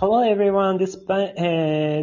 Hello everyone, this, uh,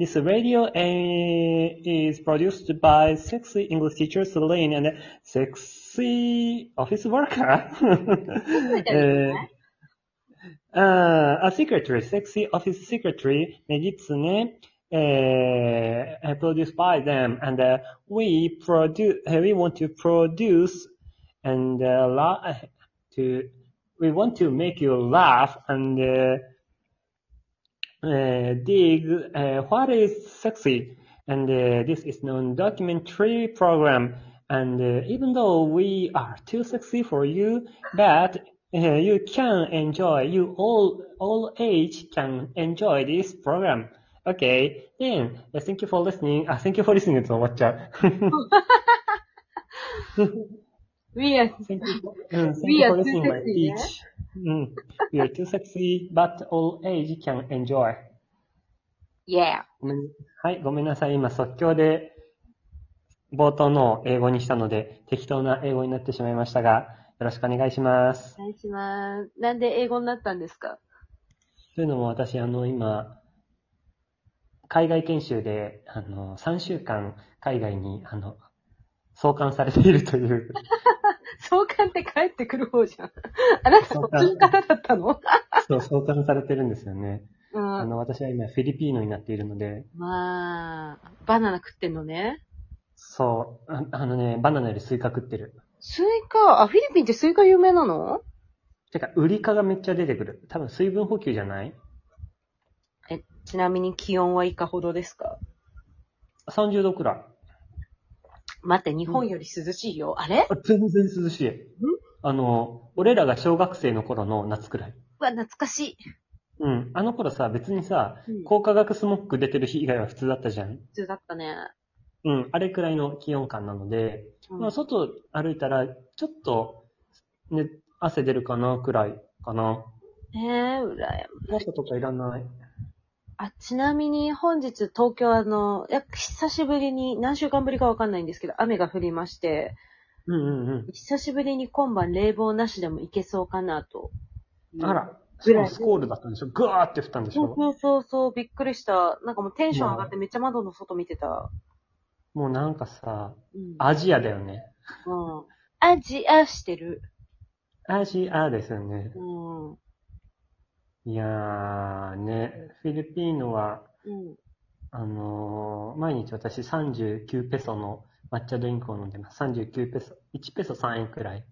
this radio uh, is produced by sexy English teacher Celine and sexy office worker. uh, a secretary, sexy office secretary, Megitsune, uh, produced by them. And uh, we produce, uh, we want to produce and uh, la- to, we want to make you laugh and uh, uh, dig uh, what is sexy. And uh, this is non-documentary program. And uh, even though we are too sexy for you, but uh, you can enjoy, you all, all age can enjoy this program. Okay, then, uh, thank you for listening. Ah, thank you for listening と終わっちゃう。 We are, mm, We are too sexy. Mm, we are too sexy, but all age can enjoy. yeah. はい、ごめんなさい。今即興で冒頭のを英語にしたので適当な英語になってしまいましたが、よろしくお願いします。お願いします。なんで英語になったんですか？というのも私、あの、今、海外研修で、あの、3週間海外に、あの、送還されているという、送還って帰ってくる方じゃん。あなたそっちの方だったの？そう、送還されてるんですよね。うん。あの、私は今フィリピーノになっているので、まあ、バナナ食ってんのね。そう、ああのね、バナナよりスイカ食ってる。スイカ、あ、フィリピンってスイカ有名なの？てか、ウリ科がめっちゃ出てくる。多分水分補給じゃない？え、ちなみに気温はいかほどですか ?30 度くらい。待って、日本より涼しいよ。あれ？あ全然涼しい。あの、俺らが小学生の頃の夏くらい。うわ、懐かしい。うん。あの頃さ、別にさ、うん高化学スモッグ出てる日以外は普通だったじゃん。普通だったね。うん。あれくらいの気温感なので、うんまあ、外歩いたら、ちょっと、ね、汗出るかなくらいかな。えー、うらやま傘とかいらない。あ、ちなみに本日東京あの、や久しぶりに、何週間ぶりかわかんないんですけど、雨が降りまして、うんうんうん。久しぶりに今晩冷房なしでもいけそうかなと。あら、ぐらいスコールだったんでしょ？ぐわーって降ったんでしょ？そうそうそうそう、びっくりした。なんかもうテンション上がってめっちゃ窓の外見てた。もうなんかさ、うん。アジアだよね。うん。アジアしてる。アジアですよね。うん。うん。いやー、ね、フィリピーノは、あのー毎日私39ペソの抹茶ドリンクを飲んでます。39ペソ。1ペソ3円くらい。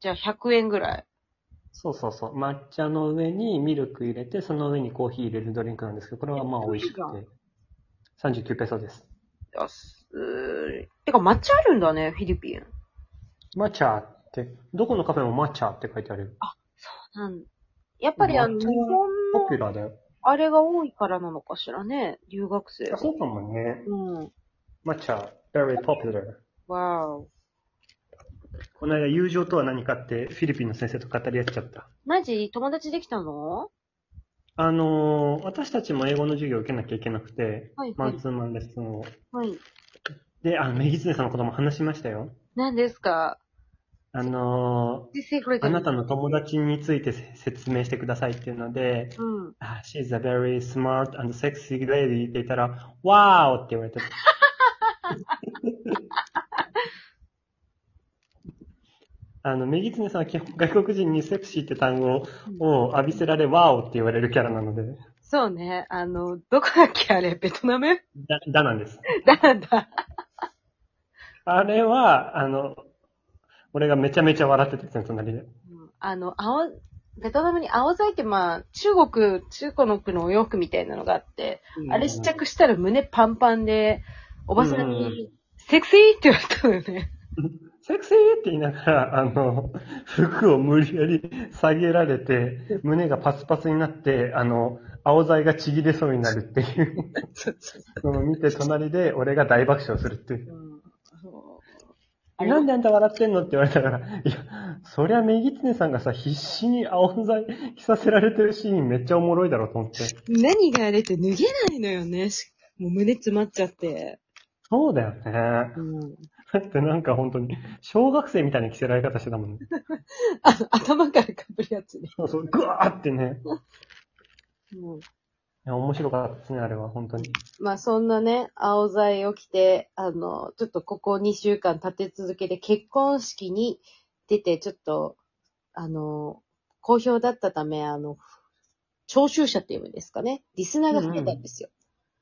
じゃあ100円ぐらい。そうそうそう。抹茶の上にミルク入れて、その上にコーヒー入れるドリンクなんですけど、これはまあ美味しくて。39ペソです。あすーてか抹茶あるんだね、フィリピン。抹茶って、どこのカフェも抹茶って書いてあるよ。なんやっぱりあの、日本ポピュのラーだよ。あれが多いからなのかしらね、留学生あ。そうかもね。うん。very popular. この間、友情とは何かって、フィリピンの先生と語り合っちゃった。マジ？友達できたの？あのー私たちも英語の授業を受けなきゃいけなくて、はいマンツーマンレッスンを。はい。で、あの、メギツネさんのことも話しましたよ。何ですか？あのーあなたの友達についてせ説明してくださいっていうので、うん。あ She's a very smart and sexy lady って言ったら、Wow! って言われて。あの、メギツネさんは基本外国人にセクシーって単語を浴びせられ、Wow! って言われるキャラなので、そうね。あの、どこだっけあれ？ベトナム？だ、だなんです。だなんだ。あれは、あの、俺がめちゃめちゃ笑ってて、隣で。うんあの、青、ベトナムに青材ってまあ、中国、中国のお洋服みたいなのがあって、あれ試着したら胸パンパンで、おばさんうんうんうに、セクシーって言われたのよね。セクシーって言いながら、あの、服を無理やり下げられて、胸がパツパツになって、あの、青材がちぎれそうになるっていう のを見て、隣で俺が大爆笑するっていう。なんであんた笑ってんの？って言われたから、いや、そりゃメギツネさんがさ、必死に青材着させられてるシーンめっちゃおもろいだろうと思って。何があれって脱げないのよね。しもう胸詰まっちゃって。そうだよね。うん。だってなんか本当に、小学生みたいな着せられ方してたもんね。あの、頭からかぶるやつね。そうそう、ぐわーってね。もうや面白かったですね、あれは、本当に。まあそんなね、青剤を着て、あの、ちょっとここ2週間立て続けて結婚式に出て、ちょっと、あの、好評だったため、あの、聴衆者っていうんですかね。リスナーが増えたんですよ。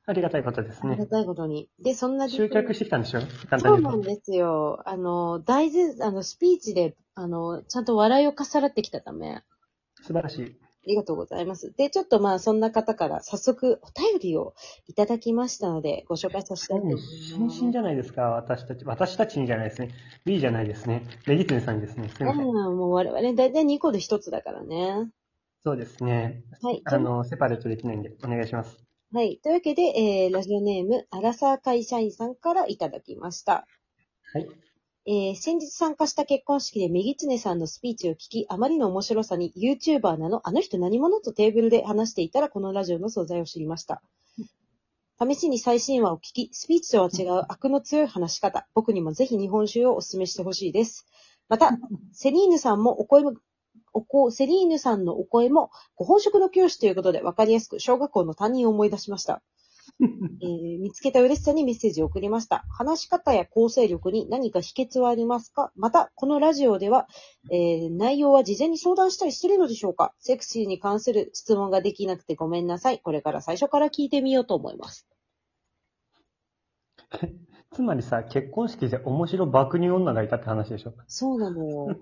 ありがたいことですね。ありがたいことに。で、そんな集客してきたんでしょ？簡そう。なんですよ。あの、大事、あの、スピーチで、あの、ちゃんと笑いをかっさらってきたため、あ素晴らしい。りがとうございます。で、ちょっとまあ、そんな方から早速お便りをいただきましたので、ご紹介させていただきます。新進じゃないですか、私たち。私たちにじゃないですね。B じゃないですね。レギツネさんにですね。すみません、もう我々大体2個で1つだからね。そうですね。はい。あの、セパレートできないんで、お願いします。はい。というわけで、えー、ラジオネーム、アラサー会社員さんからいただきました。はい。えー、先日参加した結婚式でメギツネさんのスピーチを聞き、あまりの面白さに YouTuber なの、あの人何者とテーブルで話していたらこのラジオの素材を知りました。試しに最新話を聞き、スピーチとは違う悪の強い話し方、僕にもぜひ日本酒をお勧めしてほしいです。また、セリーヌさんもお声も、おこセリーヌさんのお声も、ご本職の教師ということで分かりやすく小学校の担任を思い出しました。えー見つけた嬉しさにメッセージを送りました。話し方や構成力に何か秘訣はありますか？また、このラジオでは、えー内容は事前に相談したりしてるのでしょうか？セクシーに関する質問ができなくてごめんなさい。これから最初から聞いてみようと思います。つまりさ、結婚式で面白爆乳女がいたって話でしょそうなのよ。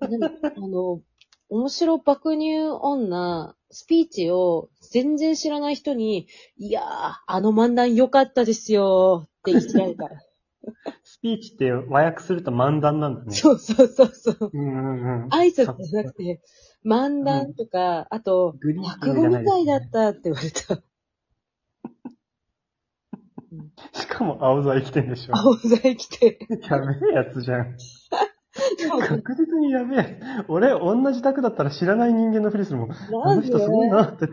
何？あの、面白爆乳女、スピーチを全然知らない人に、いやー、あの漫談良かったですよって言ってやるから。スピーチって和訳すると漫談なんだね。そうそうそうそう。うんうんうん。挨拶じゃなくて、漫談とか、あと、グリーン落語みたいだったって言われた。しかも青剤来てんでしょ。青剤来て。やべえやつじゃん。確実にやべえ。俺、同じ宅だったら知らない人間のふりするもん。あなんで？の人すごいなって。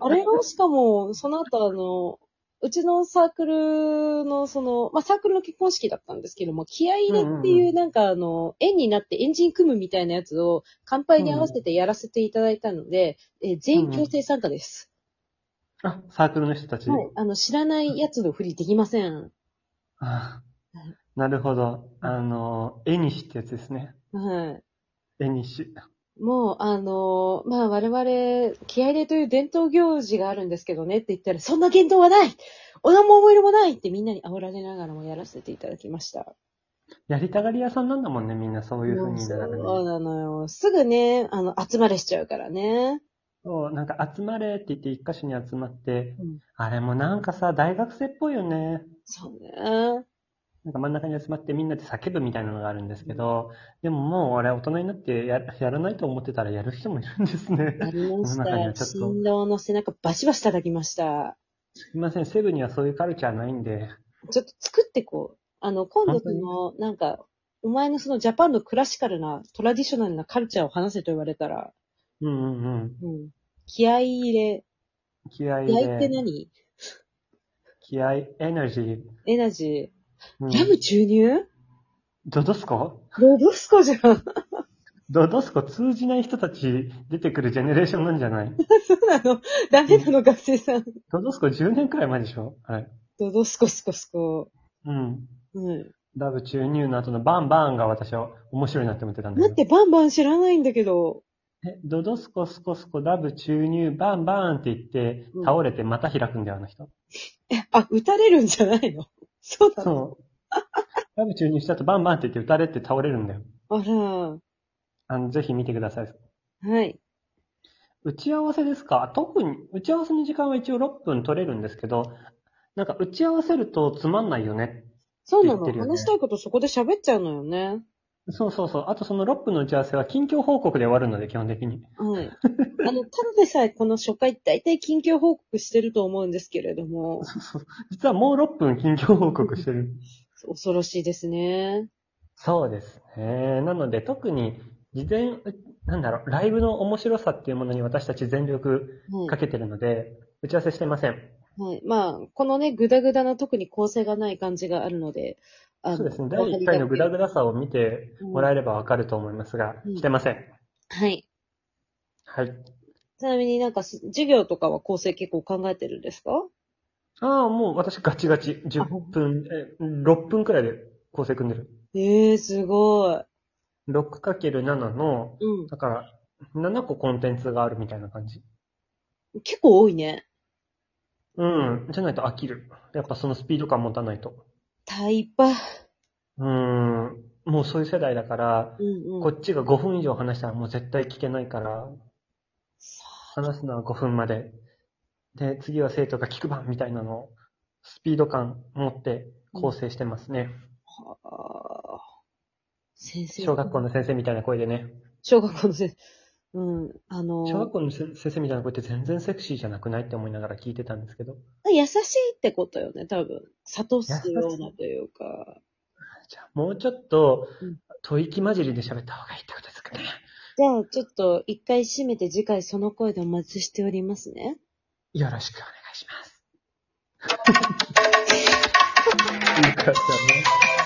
あれ？が、しかも、その後あの、うちのサークルの、その、まあ、サークルの結婚式だったんですけども、気合い入れってうんうんいう、なんかあの、円になってエンジン組むみたいなやつを、乾杯に合わせてやらせていただいたので、えー全員強制参加です。あ、サークルの人たち？はい。あの、知らないやつのふりできません。あなるほど。あの、絵にしってやつですね。はい。絵にし。もう、あのーまあ、我々、気合入れという伝統行事があるんですけどねって言ったら、そんな言動はないお何も思い入れもないってみんなに煽られながらもやらせていただきました。やりたがり屋さんなんだもんね、みんなそういう風にならね。そうなのよ。すぐね、あの、集まれしちゃうからね。そう、なんか集まれって言って一箇所に集まって、うんあれもなんかさ、大学生っぽいよね。そうね。なんか真ん中に集まってみんなで叫ぶみたいなのがあるんですけど、でももう俺大人になってややらないと思ってたらやる人もいるんですね。やりました。ちょっと新郎の背中バシバシ叩きました。すいません、セブンにはそういうカルチャーないんで。ちょっと作ってこう。あの、今度その、なんか、お前のそのジャパンのクラシカルな、トラディショナルなカルチャーを話せと言われたら、うんうんうん。うん。気合い入れ。気合い気合いってで、何？気合い、エナジー。エナジうんー。ラブ注入？ドドスコロドスコじゃん。ドドスコ通じない人たち出てくるジェネレーションなんじゃない？そうなの？ダメなの、学生さん。ドドスコ10年くらい前でしょ？はい。ドドスコスコスコ。うん。うん。ダブ注入の後のバンバンが私は面白いなって思ってたんだけど。待って、バンバン知らないんだけど。え、ドドスコスコスコダブ注入バンバンって言ってうん倒れてまた開くんだよ、あの人。え、あ、撃たれるんじゃないの？そうなの？そう。ダブ注入した後バンバンって言って撃たれて倒れるんだよ。あら。あの、ぜひ見てください。はい。打ち合わせですか？特に、打ち合わせの時間は一応6分取れるんですけど、なんか打ち合わせるとつまんないよね。そうなの、言ってるよね話したいことそこで喋っちゃうのよね。そうそうそう。あとその6分の打ち合わせは近況報告で終わるので、基本的に。はい。あの、ただでさえこの初回大体近況報告してると思うんですけれども、そうそう。実はもう6分近況報告してる。恐ろしいですね。そうですね。なので特に事前、うなんだろう、ライブの面白さっていうものに私たち全力はいかけてるので、打ち合わせしてません。はい。まあ、このね、ぐだぐだな特に構成がない感じがあるので、あそうですね。第1回のグダグダさを見てもらえればわかると思いますが、うんしてません。はい。はい。ちなみになんかす授業とかは構成結構考えてるんですか？ああ、もう私ガチガチ。10分、え、6分くらいで構成組んでる。ええー、すごい。6×7 の、うん。だから、7個コンテンツがあるみたいな感じ。結構多いね。うん。じゃないと飽きる。やっぱそのスピード感持たないと。タイパ。うーん。もうそういう世代だから、うんうん。こっちが5分以上話したらもう絶対聞けないから、話すのは5分まで。で、次は生徒が聞く番みたいなのを、スピード感持って構成してますね。はあ先生。小学校の先生みたいな声でね。小学校の先生。うん。あの、小学校のせ先生みたいな声って全然セクシーじゃなくないって思いながら聞いてたんですけど。優しいってことよね、多分。諭すようなというか。じゃあもうちょっとうん、吐息混じりで喋った方がいいってことですかね。じゃあ、ちょっと一回閉めて次回その声でお待ちしておりますね。よろしくお願いします。よかったね。